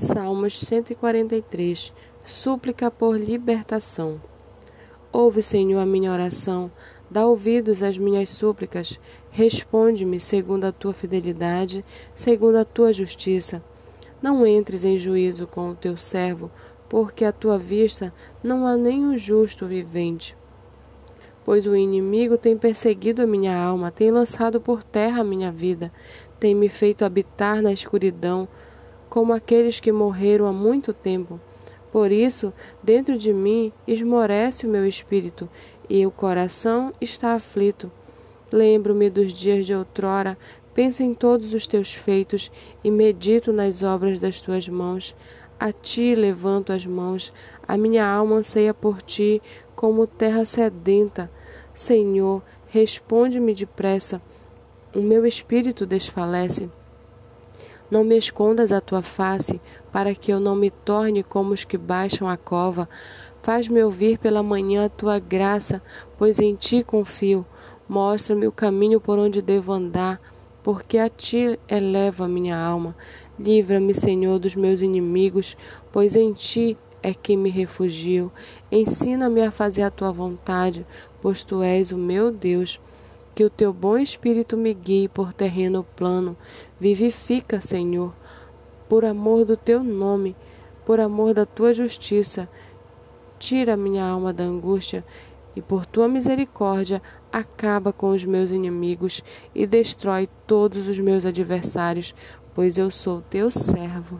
Salmos 143 Súplica por libertação. Ouve, Senhor, a minha oração, dá ouvidos às minhas súplicas, responde-me segundo a tua fidelidade, segundo a tua justiça. Não entres em juízo com o teu servo, porque à tua vista não há nenhum justo vivente. Pois o inimigo tem perseguido a minha alma, tem lançado por terra a minha vida, tem me feito habitar na escuridão, como aqueles que morreram há muito tempo. Por isso, dentro de mim esmorece o meu espírito, e o coração está aflito. Lembro-me dos dias de outrora, penso em todos os teus feitos e medito nas obras das tuas mãos. A ti levanto as mãos, a minha alma anseia por ti, como terra sedenta. Senhor, responde-me depressa. O meu espírito desfalece. Não me escondas a tua face, para que eu não me torne como os que baixam a cova. Faz-me ouvir pela manhã a tua graça, pois em ti confio. Mostra-me o caminho por onde devo andar, porque a ti eleva a minha alma. Livra-me, Senhor, dos meus inimigos, pois em ti é que me refugio. Ensina-me a fazer a tua vontade, pois tu és o meu Deus. Que o teu bom espírito me guie por terreno plano. Vivifica, Senhor, por amor do teu nome, por amor da tua justiça. Tira minha alma da angústia e por tua misericórdia acaba com os meus inimigos e destrói todos os meus adversários, pois eu sou teu servo.